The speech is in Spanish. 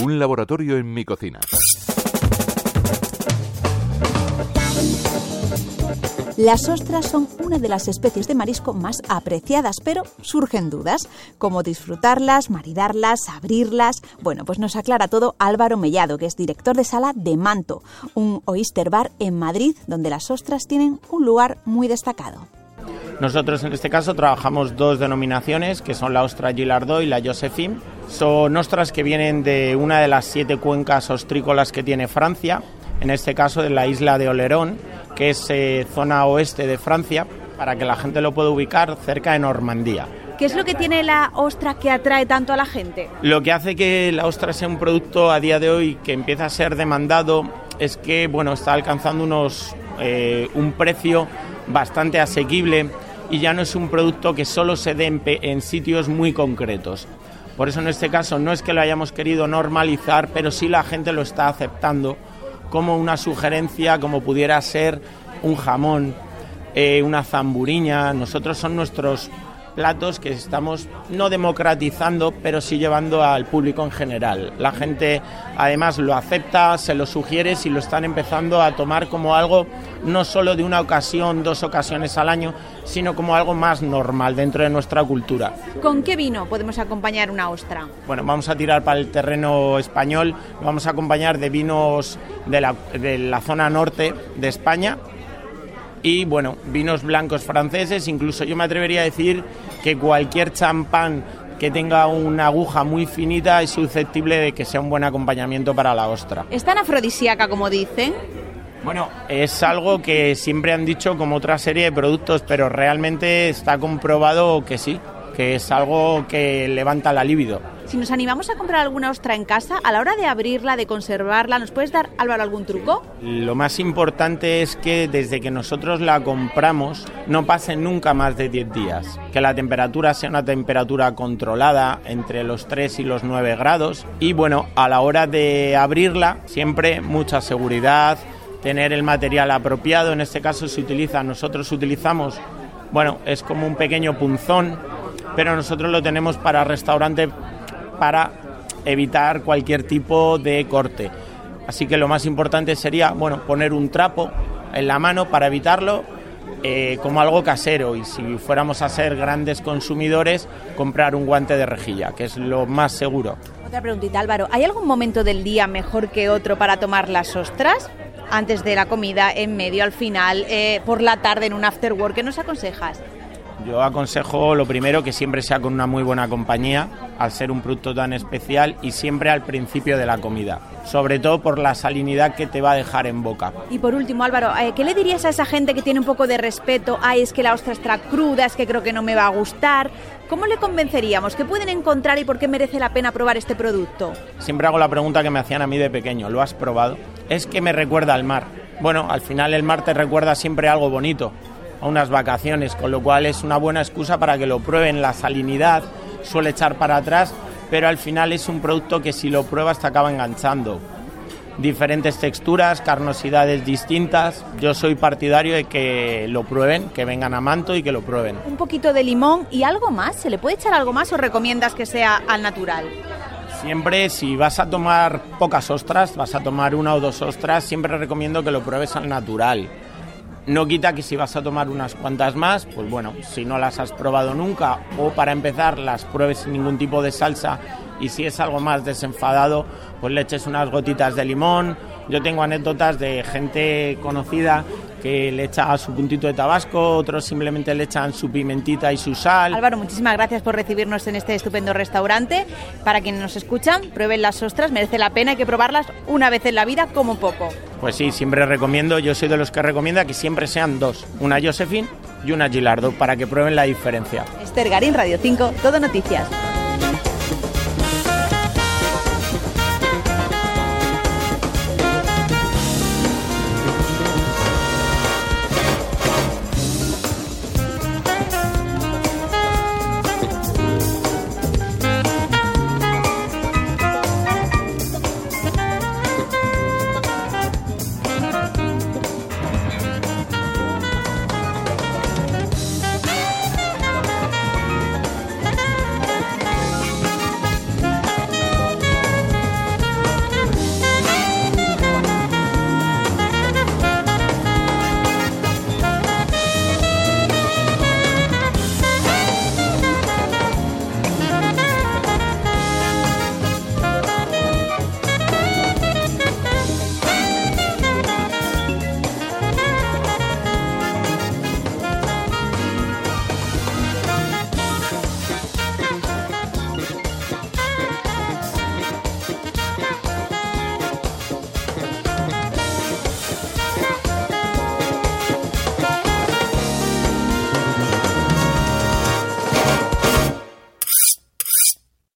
Un laboratorio en mi cocina. Las ostras son una de las especies de marisco más apreciadas, pero surgen dudas. ¿Cómo disfrutarlas, maridarlas, abrirlas? Bueno, pues nos aclara todo Álvaro Mellado, que es director de sala de Manto, un oyster bar en Madrid, donde las ostras tienen un lugar muy destacado. Nosotros en este caso trabajamos dos denominaciones, que son la ostra Gilardó y la Josephine. Son ostras que vienen de una de las siete cuencas ostrícolas que tiene Francia, en este caso de la isla de Olerón, que es eh, zona oeste de Francia, para que la gente lo pueda ubicar cerca de Normandía. ¿Qué es lo que tiene la ostra que atrae tanto a la gente? Lo que hace que la ostra sea un producto a día de hoy que empieza a ser demandado es que bueno está alcanzando unos eh, un precio bastante asequible y ya no es un producto que solo se dé en, sitios muy concretos. Por eso en este caso no es que lo hayamos querido normalizar, pero sí la gente lo está aceptando como una sugerencia, como pudiera ser un jamón, eh, una zamburiña. Nosotros son nuestros platos que estamos no democratizando, pero sí llevando al público en general. La gente además lo acepta, se lo sugiere si lo están empezando a tomar como algo no solo de una ocasión, dos ocasiones al año, sino como algo más normal dentro de nuestra cultura. ¿Con qué vino podemos acompañar una ostra? Bueno, vamos a tirar para el terreno español, vamos a acompañar de vinos de la, de la zona norte de España, y bueno, vinos blancos franceses, incluso yo me atrevería a decir que cualquier champán que tenga una aguja muy finita es susceptible de que sea un buen acompañamiento para la ostra. ¿Es tan afrodisíaca como dicen? Bueno, es algo que siempre han dicho como otra serie de productos, pero realmente está comprobado que sí, que es algo que levanta la libido. Si nos animamos a comprar alguna ostra en casa, a la hora de abrirla, de conservarla, ¿nos puedes dar, Álvaro, algún truco? Lo más importante es que desde que nosotros la compramos no pase nunca más de 10 días. Que la temperatura sea una temperatura controlada entre los 3 y los 9 grados. Y bueno, a la hora de abrirla, siempre mucha seguridad, tener el material apropiado. En este caso se utiliza, nosotros utilizamos, bueno, es como un pequeño punzón, pero nosotros lo tenemos para restaurante para evitar cualquier tipo de corte. Así que lo más importante sería, bueno, poner un trapo en la mano para evitarlo eh, como algo casero y si fuéramos a ser grandes consumidores, comprar un guante de rejilla, que es lo más seguro. Otra preguntita, Álvaro, ¿hay algún momento del día mejor que otro para tomar las ostras? Antes de la comida, en medio, al final, eh, por la tarde, en un after work, ¿qué nos aconsejas? Yo aconsejo lo primero que siempre sea con una muy buena compañía, al ser un producto tan especial y siempre al principio de la comida, sobre todo por la salinidad que te va a dejar en boca. Y por último, Álvaro, eh, ¿qué le dirías a esa gente que tiene un poco de respeto? Ay, es que la ostra está cruda, es que creo que no me va a gustar. ¿Cómo le convenceríamos? ¿Qué pueden encontrar y por qué merece la pena probar este producto? Siempre hago la pregunta que me hacían a mí de pequeño, ¿lo has probado? Es que me recuerda al mar. Bueno, al final el mar te recuerda siempre algo bonito a unas vacaciones, con lo cual es una buena excusa para que lo prueben. La salinidad suele echar para atrás, pero al final es un producto que si lo pruebas te acaba enganchando. Diferentes texturas, carnosidades distintas. Yo soy partidario de que lo prueben, que vengan a Manto y que lo prueben. Un poquito de limón y algo más. ¿Se le puede echar algo más o recomiendas que sea al natural? Siempre, si vas a tomar pocas ostras, vas a tomar una o dos ostras, siempre recomiendo que lo pruebes al natural no quita que si vas a tomar unas cuantas más, pues bueno, si no las has probado nunca o para empezar las pruebes sin ningún tipo de salsa y si es algo más desenfadado, pues le eches unas gotitas de limón. Yo tengo anécdotas de gente conocida que le echa su puntito de tabasco, otros simplemente le echan su pimentita y su sal. Álvaro, muchísimas gracias por recibirnos en este estupendo restaurante. Para quienes nos escuchan, prueben las ostras, merece la pena, hay que probarlas una vez en la vida como poco. Pues sí, siempre recomiendo, yo soy de los que recomienda que siempre sean dos, una Josephine y una Gilardo, para que prueben la diferencia. Esther Garín, Radio 5, Todo Noticias.